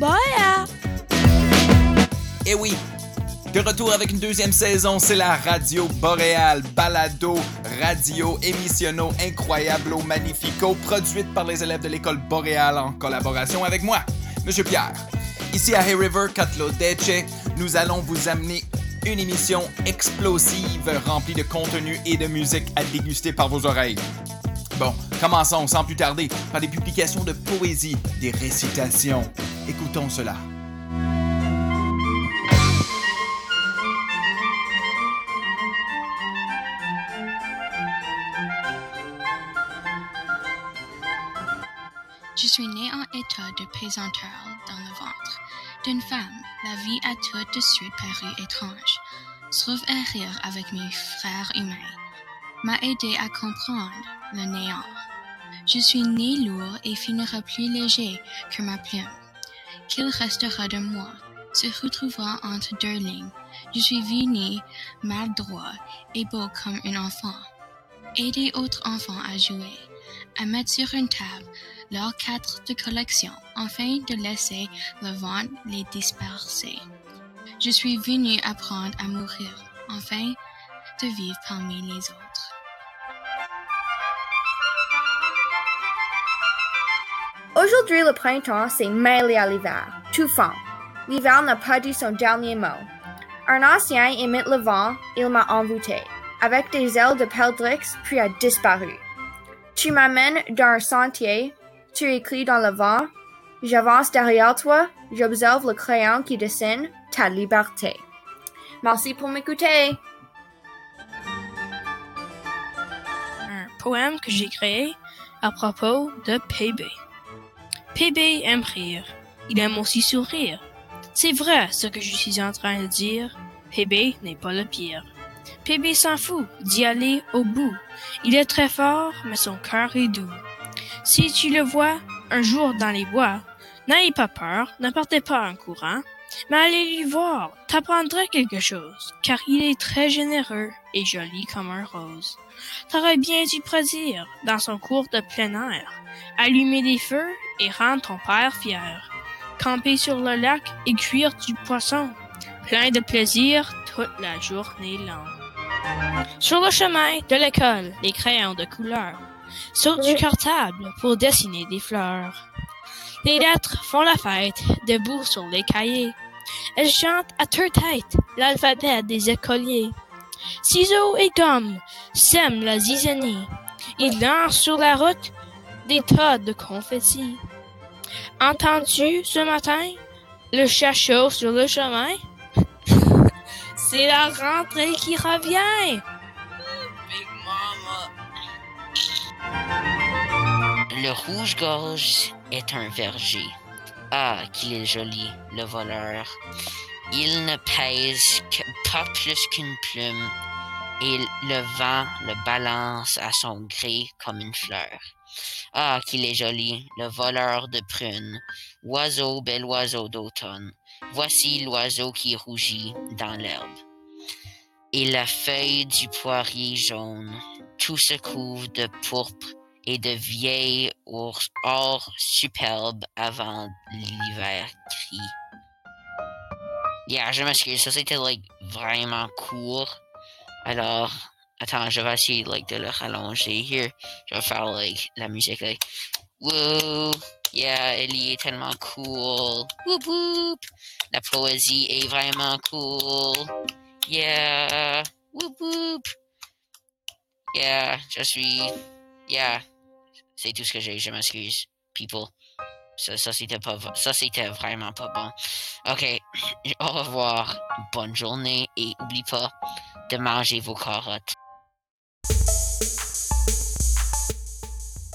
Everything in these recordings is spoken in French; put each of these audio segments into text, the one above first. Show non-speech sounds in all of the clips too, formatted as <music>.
Bye! Et oui, de retour avec une deuxième saison, c'est la Radio Boréal, balado, radio, émissionno, incroyable, magnifico, produite par les élèves de l'école Boréal en collaboration avec moi, Monsieur Pierre. Ici à Hay River, Catlodeche, nous allons vous amener une émission explosive remplie de contenu et de musique à déguster par vos oreilles. Bon, commençons sans plus tarder par des publications de poésie, des récitations. Écoutons cela. Je suis né en état de pesanteur dans le ventre d'une femme. La vie a tout de suite paru étrange. Sauf un rire avec mes frères humains m'a aidé à comprendre le néant. Je suis né lourd et finira plus léger que ma plume. Qu'il restera de moi, se retrouvant entre deux lignes. Je suis venu maladroit et beau comme un enfant. Aider autres enfants à jouer, à mettre sur une table leurs quatre de collection, afin de laisser le vent les disperser. Je suis venu apprendre à mourir, afin de vivre parmi les autres. Aujourd'hui, le printemps s'est mêlé à l'hiver. Tout fond. L'hiver n'a pas dit son dernier mot. Un ancien imite le vent, il m'a envoûté. Avec des ailes de peldrix, puis a disparu. Tu m'amènes dans un sentier, tu écris dans le vent, j'avance derrière toi, j'observe le crayon qui dessine ta liberté. Merci pour m'écouter. Un poème que j'ai créé à propos de PB. PB aime rire. Il aime aussi sourire. C'est vrai ce que je suis en train de dire. PB n'est pas le pire. PB s'en fout d'y aller au bout. Il est très fort, mais son cœur est doux. Si tu le vois un jour dans les bois, n'ayez pas peur, ne pas en courant, mais allez lui voir, t'apprendras quelque chose, car il est très généreux et joli comme un rose. T'aurais bien du plaisir, dans son cours de plein air, allumer des feux et rendre ton père fier, camper sur le lac et cuire du poisson, plein de plaisir toute la journée longue. Sur le chemin de l'école, les crayons de couleur, sur du cartable pour dessiner des fleurs. Les lettres font la fête, debout sur les cahiers. Elles chantent à tue tête l'alphabet des écoliers. Ciseaux et gomme sèment la zizanie. Ils lancent sur la route des tas de confettis. Entends-tu ce matin le chat chauffe sur le chemin? <laughs> C'est la rentrée qui revient! Big Mama. Le rouge-gorge est un verger. Ah, qu'il est joli, le voleur. Il ne pèse pas plus qu'une plume, et le vent le balance à son gré comme une fleur. Ah, qu'il est joli, le voleur de prunes. Oiseau, bel oiseau d'automne. Voici l'oiseau qui rougit dans l'herbe. Et la feuille du poirier jaune, tout se couvre de pourpre et de vieilles or, superbes avant l'hiver gris. Yeah, je m'excuse, ça c'était vraiment court. Alors, attends, je vais essayer like de le rallonger here. Je vais faire like la musique like Woo! Yeah, elle est tellement cool. Whoop whoop! La poésie est vraiment cool. Yeah! Whoop whoop! Yeah, je suis. Yeah. C'est tout ce que j'ai, je m'excuse, people. Ça, ça c'était pas ça c'était vraiment pas bon. Ok, au revoir, bonne journée et oublie pas de manger vos carottes.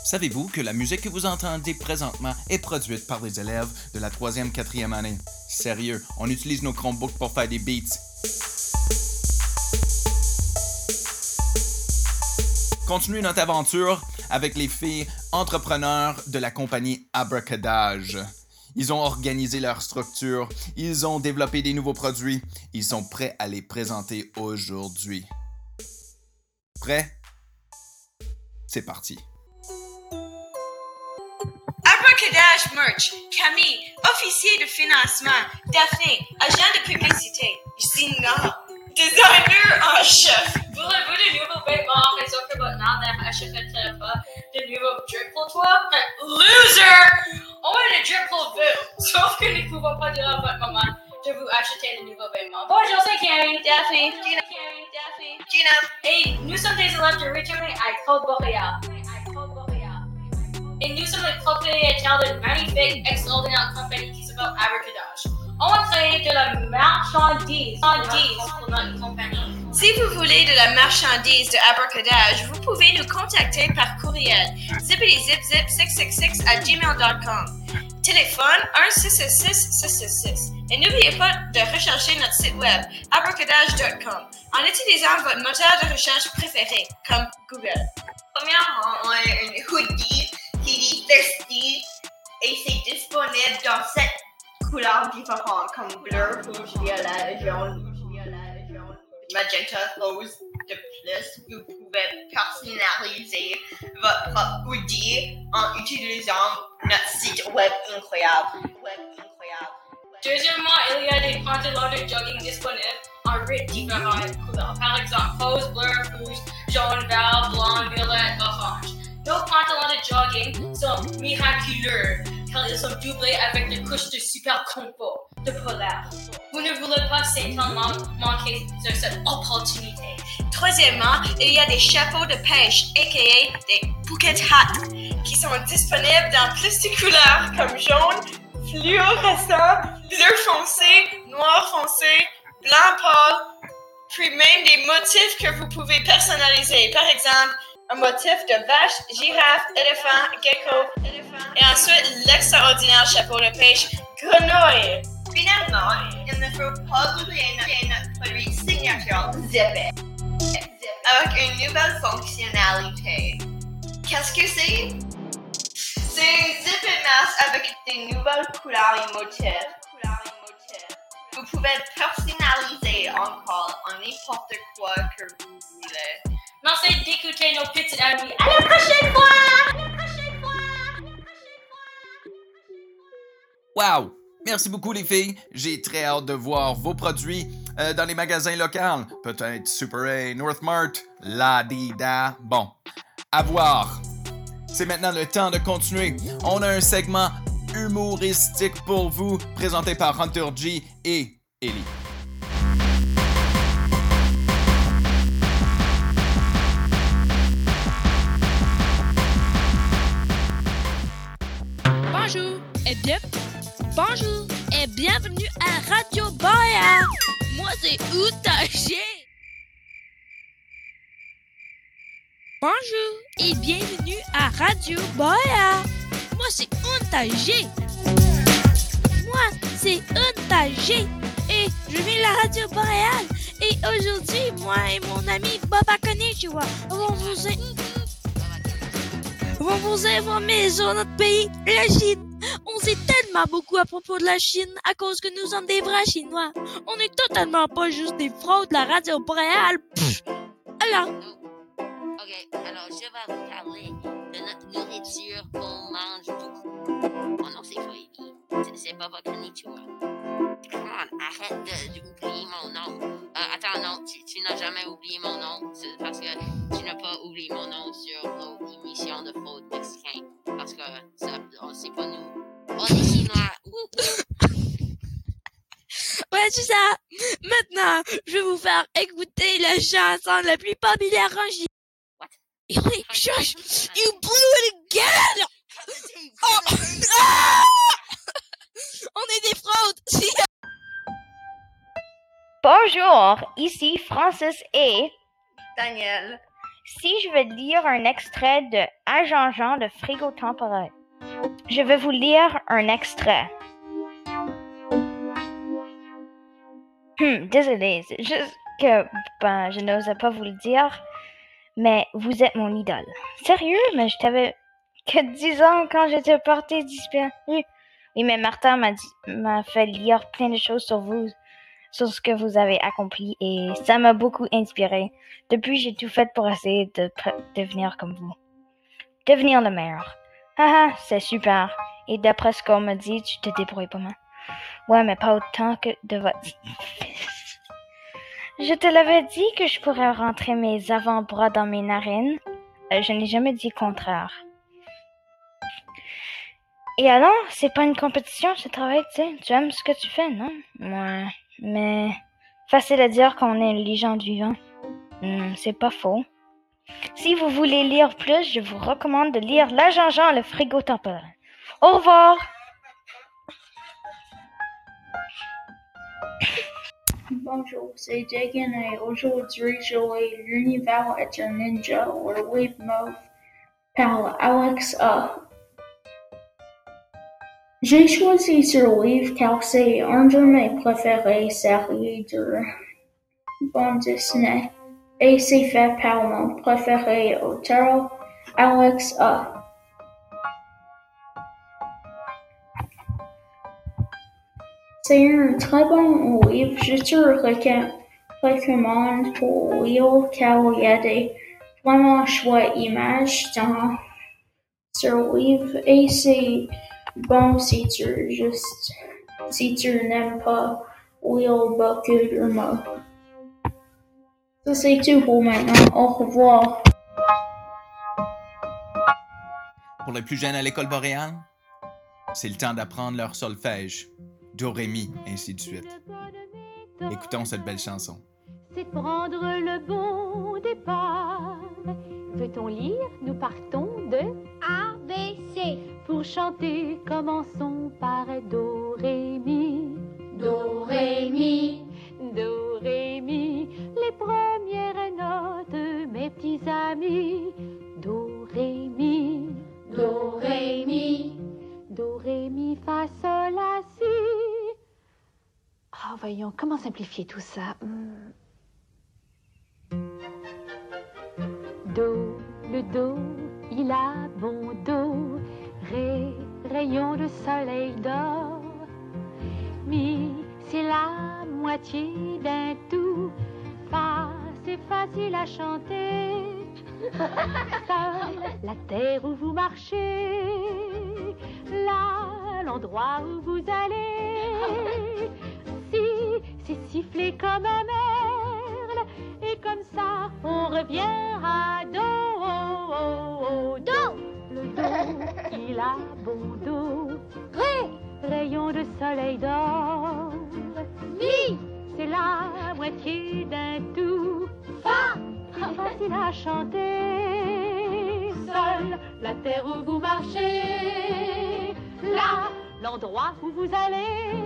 Savez-vous que la musique que vous entendez présentement est produite par des élèves de la 3e, 4e année? Sérieux, on utilise nos Chromebooks pour faire des beats. Continuez notre aventure avec les filles entrepreneurs de la compagnie Abracadage. Ils ont organisé leur structure, ils ont développé des nouveaux produits, ils sont prêts à les présenter aujourd'hui. Prêt? C'est parti. Abracadage Merch, Camille, officier de financement, Daphné, agent de publicité, <laughs> Gina, designer en chef. Voulez-vous de nouveaux vêtements raison que votre mère n'achèterait pas de nouveaux pour toi? Loser! On a des drip pour vous, sauf que nous ne pouvons pas dire à votre maman de vous acheter de nouveaux vêtements. Bonjour, c'est Carrie. Daphné, Gina. Daphné. Gina, Et nous sommes des élèves de retourner à École Boréal. Sommes les propriétaires d'une magnifique, extraordinaire compagnie qui s'appelle Abracadage. On va créer de la marchandise, marchandise pour notre compagnie. Si vous voulez de la marchandise de Abracadage, vous pouvez nous contacter par courriel zippity-zip-zip-666 à gmail.com. Téléphone 1-666-666. Et n'oubliez pas de rechercher notre site web abracadage.com en utilisant votre moteur de recherche préféré, comme Google. Premièrement, on a une hoodie qui dit Thirsty et c'est disponible dans sept couleurs différentes comme bleu, rouge, violet, jaune, magenta, rose. De plus, vous pouvez personnaliser votre propre hoodie en utilisant notre site web incroyable. Web incroyable. Deuxièmement, il y a des pantalons de jogging disponibles en huit différentes couleurs. Par exemple, rose, bleu, rouge, jaune, vert, blanc, violet, orange. Nos pantalons de jogging sont miraculeux car ils sont doublés avec des couches de super confort de polaire. Vous ne voulez pas certainement manquer de cette opportunité. Troisièmement, il y a des chapeaux de pêche, aka des bucket hats, qui sont disponibles dans plus de couleurs comme jaune, fluorescent, bleu foncé, noir foncé, blanc pâle, puis même des motifs que vous pouvez personnaliser. Par exemple, un motif de vache, girafe, éléphant, gecko, et ensuite l'extraordinaire chapeau de pêche, grenouille. Finalement, il ne faut pas oublier notre, produit signature Zippet avec une nouvelle fonctionnalité. Qu'est-ce que c'est? C'est une Zippet mask avec des nouvelles couleurs et motifs. Vous pouvez personnaliser encore en n'importe quoi que vous voulez. Merci d'écouter nos petites amies. À la prochaine fois! Wow! Merci beaucoup les filles. J'ai très hâte de voir vos produits euh, dans les magasins locaux. Peut-être Super A, Northmart, La Dida. Bon, à voir. C'est maintenant le temps de continuer. On a un segment humoristique pour vous, présenté par Hunter G et Ellie. Bonjour et bienvenue à Radio Boréal. Moi c'est Outaché. Bonjour et bienvenue à Radio Boréal. Moi c'est Outaché. Moi c'est Outaché et je viens la Radio Boréal. Et aujourd'hui, moi et mon ami Baba Konnichiwa vont vous, vont vous informer sur notre pays, la Chine. Sait tellement beaucoup à propos de la Chine à cause que nous sommes des vrais Chinois. On est totalement pas juste des fraudes de la radio boréale. Alors, Ok, alors je vais vous parler de notre nourriture qu'on mange beaucoup. Mon nom c'est Koibi. C'est- C'est Baba Konnichiwa. Come on, arrête d'oublier mon nom. Euh, attends, non, tu, n'as jamais oublié mon nom. C'est parce que tu n'as pas oublié mon nom sur nos émissions de fraude mexicain. Parce que ça, sait pas nous. On est chinois. Ouais, c'est ça. Maintenant, je vais vous faire écouter la chanson la plus populaire en Chine. What? Et oui, shush, you blew it again! Oh. Ah! On est des fraudes! <laughs> Bonjour, ici Francis et Daniel. si je vais lire un extrait de Agent Jean de Frigo Temporel, je vais vous lire un extrait. Hum, désolé, c'est juste que ben, je n'osais pas vous le dire, mais vous êtes mon idole. Sérieux, mais je t'avais que 10 ans quand j'étais partie disparue. Oui, mais Martin m'a fait lire plein de choses sur vous, sur ce que vous avez accompli et ça m'a beaucoup inspiré. Depuis, j'ai tout fait pour essayer de devenir comme vous. Devenir le meilleur. Ah, ah, c'est super. Et d'après ce qu'on m'a dit, tu te débrouilles pas mal. Ouais, mais pas autant que de votre fils. Je te l'avais dit que je pourrais rentrer mes avant-bras dans mes narines. Euh, je n'ai jamais dit contraire. Et alors, c'est pas une compétition, ce travail, tu sais. Tu aimes ce que tu fais, non? Ouais. Mais, facile à dire qu'on est une légende vivante. Hmm, c'est pas faux. Si vous voulez lire plus, je vous recommande de lire L'agent Jean, le frigo temporel. Au revoir! Bonjour, c'est Dagan et aujourd'hui je lis L'univers est un ninja, le livre mauve par Alex A. J'ai choisi ce livre car c'est un de mes préférés séries de bande dessinée et c'est fait par mon préféré auteur, Alex A. C'est un très bon livre, je te recommande pour lire car il y a des vraiment chouettes images dans ce livre et c'est bon si tu juste si tu n'aimes pas lire beaucoup de mots. Ça c'est tout pour maintenant. Au revoir. Pour les plus jeunes à l'école boréale, c'est le temps d'apprendre leur solfège, do, ré, mi, ainsi de suite. Écoutons cette belle chanson. C'est prendre le bon départ. Veut-on lire? Nous partons de A, B, C. Pour chanter, commençons par Do, Ré, Mi. Do, Ré, Mi. Do, Ré, Mi. Les premières notes, mes petits amis. Do, Ré, Mi. Do, Ré, Mi. Do, Ré, Mi, Fa, Sol, La, Si. Oh, voyons, comment simplifier tout ça? Hmm. Do, le Do, il a bon dos. Ré, rayon de soleil d'or. Mi, c'est la moitié d'un tout. C'est facile à chanter. <laughs> La terre où vous marchez. La, l'endroit où vous allez. Si, c'est siffler comme un merle. Et comme ça, on revient à Do. Do. Le Do, il a bon dos. Ré, rayon de soleil d'or. C'est la moitié d'un tout. Fa, facile à chanter. Sol, la terre où vous marchez. Là, l'endroit où vous allez.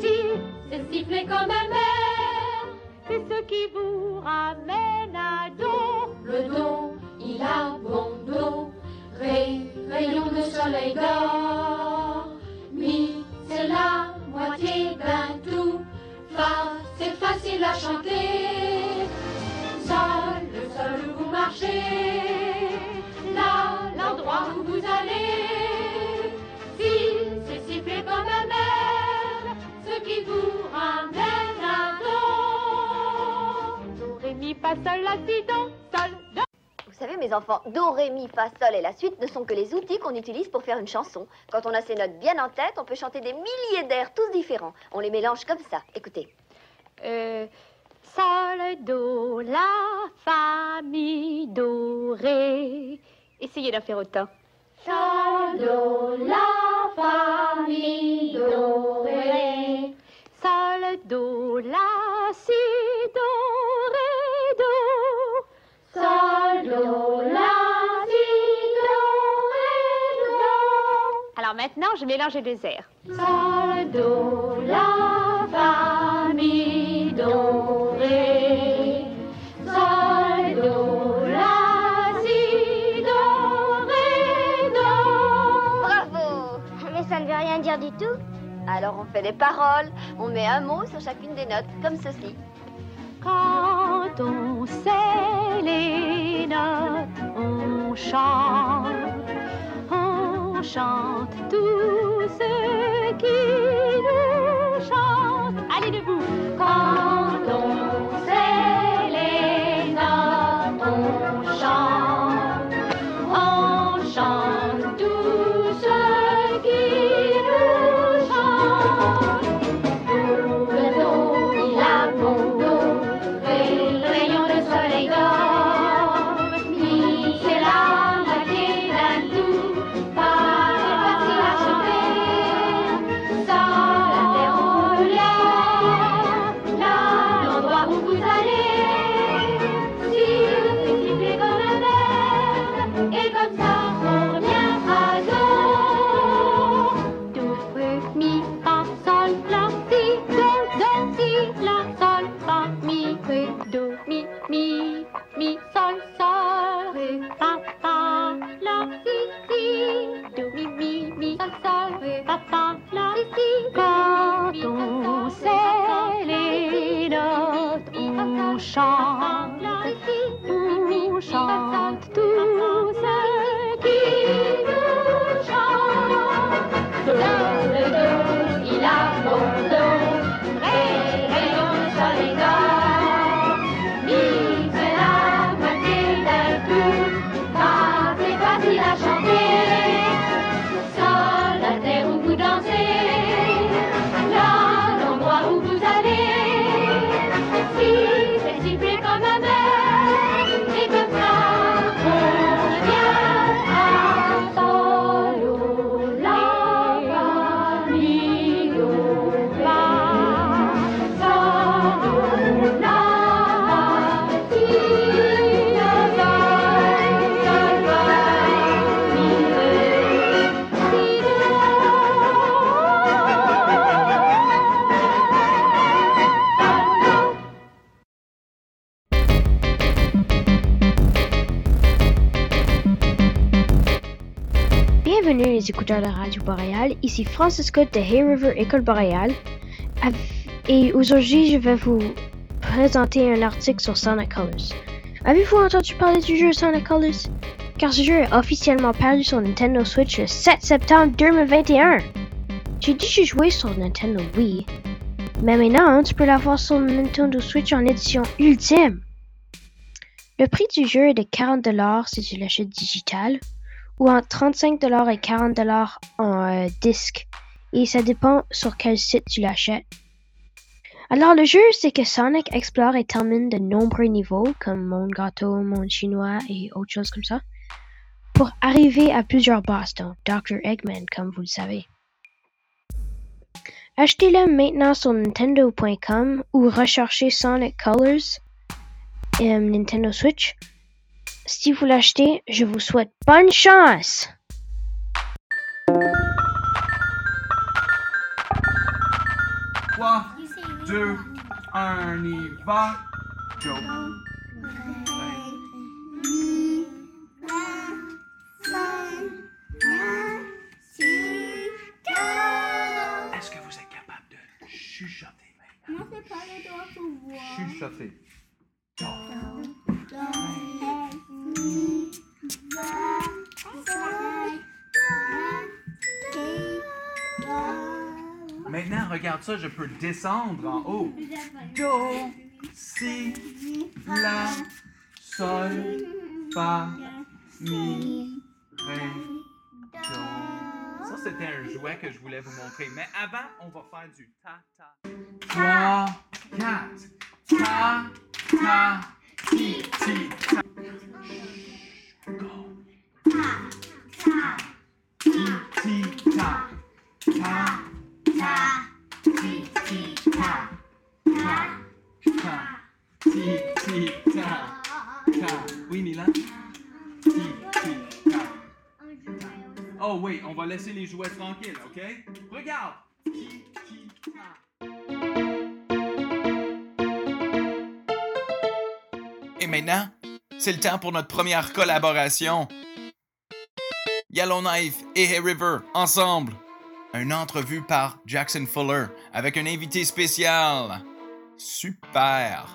Si, c'est siffler comme un mer. C'est ce qui vous ramène à Do. Le Do, il a bon dos. Ré, rayon de soleil d'or. Vous marchez. Là, l'endroit où vous allez. Si, c'est siffler comme un mer. Ce qui vous ramène à Do. Do, Ré, Mi, Fa, Sol, La, Si, Do, Sol, Do. Vous savez, mes enfants, Do, Ré, Mi, Fa, Sol et la suite ne sont que les outils qu'on utilise pour faire une chanson. Quand on a ces notes bien en tête, on peut chanter des milliers d'airs, tous différents. On les mélange comme ça. Écoutez. Euh, sol, do, la, fa, mi, do, ré. Essayez d'en faire autant. Sol, do, la, fa, mi, do, ré. Sol, do, la, si, do, ré, do. Sol, do, la, si, do, ré, do. Alors maintenant, je mélange les deux airs. Sol, do, la, fa, mi, do, tout. Alors on fait des paroles, on met un mot sur chacune des notes, comme ceci. Quand on sait les notes, on chante. On chante tout ce qui nous chante. Allez debout. Quand Bienvenue les écouteurs de Radio Boréal, ici Francis Scott de Hay River École Boréal. Av- Et aujourd'hui, je vais vous présenter un article sur Sonic Colors. Avez-vous entendu parler du jeu Sonic Colors? Car ce jeu est officiellement paru sur Nintendo Switch le 7 septembre 2021. J'ai déjà joué sur Nintendo Wii, mais maintenant tu peux l'avoir sur Nintendo Switch en édition ultime. Le prix du jeu est de 40$ si tu l'achètes digital, ou entre 35$ et 40$ en euh, disque, et ça dépend sur quel site tu l'achètes. Alors le jeu, c'est que Sonic explore et termine de nombreux niveaux, comme monde gâteau, monde chinois et autres choses comme ça, pour arriver à plusieurs boss, dont Dr. Eggman, comme vous le savez. Achetez-le maintenant sur Nintendo.com ou recherchez Sonic Colors euh, Nintendo Switch. Si vous l'achetez, je vous souhaite bonne chance! 3, 2, 1, y va. Go. Est-ce que vous êtes capable de chuchoter? Maintenant? C'est Maintenant, regarde ça, je peux descendre en haut. Do, si, la, sol, fa, mi, ré, do. Ça, c'était un jouet que je voulais vous montrer. Mais avant, on va faire du ta-ta. 3, 4. Ta, ta, ti, ti, ta. Laisser les jouets tranquilles, OK? Regarde! Et maintenant, c'est le temps pour notre première collaboration. Yellowknife et Hay River ensemble. Une entrevue par Jackson Fuller avec un invité spécial. Super.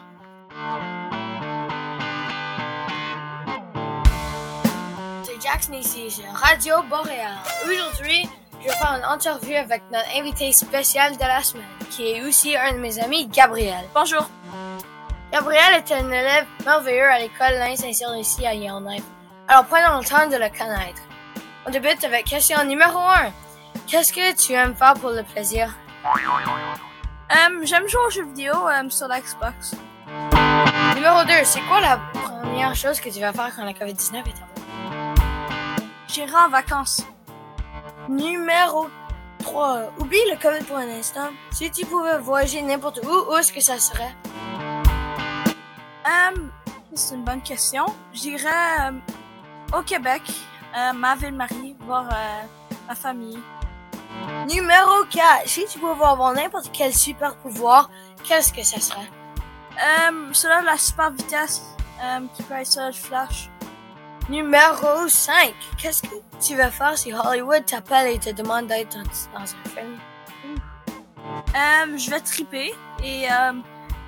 Ici, sur Radio Boréal. Aujourd'hui, je vais faire une interview avec notre invité spécial de la semaine, qui est aussi un de mes amis, Gabriel. Bonjour. Gabriel est un élève merveilleux à l'école L'Ain Saint-Cyr ici à Yellowknife. Alors prenons le temps de le connaître. On débute avec question numéro 1. Qu'est-ce que tu aimes faire pour le plaisir? Euh, J'aime jouer aux jeux vidéo euh, sur la Xbox. Numéro 2. C'est quoi la première chose que tu vas faire quand la COVID-19 est arrivée? J'irai en vacances. Numéro 3. Oublie le COVID pour un instant. Si tu pouvais voyager n'importe où, où est-ce que ça serait? Euh, c'est une bonne question. J'irai euh, au Québec, euh, ma ville-Marie, voir euh, ma famille. Numéro 4. Si tu pouvais avoir n'importe quel super pouvoir, qu'est-ce que ça serait? Euh, cela la super vitesse, qui peut être cela de flash. Numéro 5. Qu'est-ce que tu vas faire si Hollywood t'appelle et te demande d'être dans, un film? Euh, je vais triper et euh,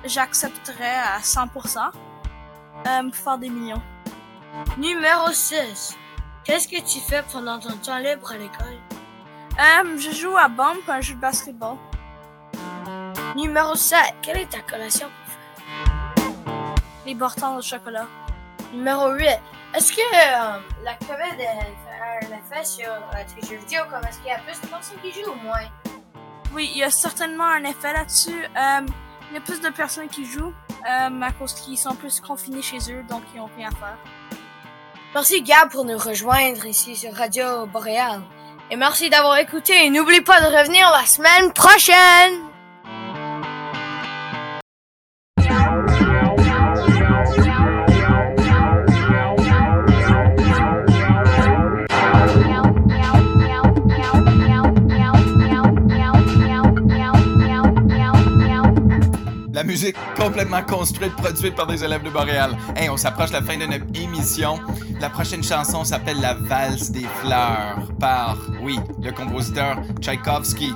j'accepterai à 100% euh, pour faire des millions. Numéro 6. Qu'est-ce que tu fais pendant ton temps libre à l'école? Euh, je joue à bombe un jeu de basketball. Numéro 7. Quelle est ta collation préférée? Les bortons de chocolat. Numéro 8. Est-ce que euh, la COVID a un effet sur euh, tes jeux vidéo? Comme est-ce qu'il y a plus de personnes qui jouent ou moins? Oui, il y a certainement un effet là-dessus. Euh, il y a plus de personnes qui jouent euh, à cause qu'ils sont plus confinés chez eux, donc ils n'ont rien à faire. Merci Gab pour nous rejoindre ici sur Radio Boréal. Et merci d'avoir écouté et n'oublie pas de revenir la semaine prochaine! Complètement construite, produite par des élèves de Boréal. Hey, on s'approche de la fin de notre émission. La prochaine chanson s'appelle La valse des fleurs par, oui, le compositeur Tchaïkovski.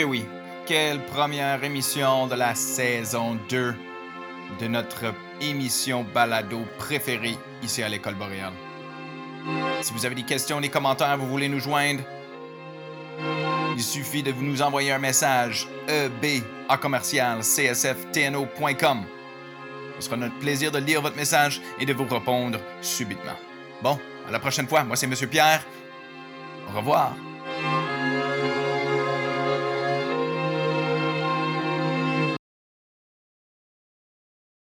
Ok oui, quelle première émission de la saison 2 de notre émission balado préférée ici à l'école boréale. Si vous avez des questions, des commentaires, vous voulez nous joindre, il suffit de nous envoyer un message eb à commercial csftno.com. Ce sera notre plaisir de lire votre message et de vous répondre subitement. Bon, à la prochaine fois. Moi, c'est Monsieur Pierre. Au revoir.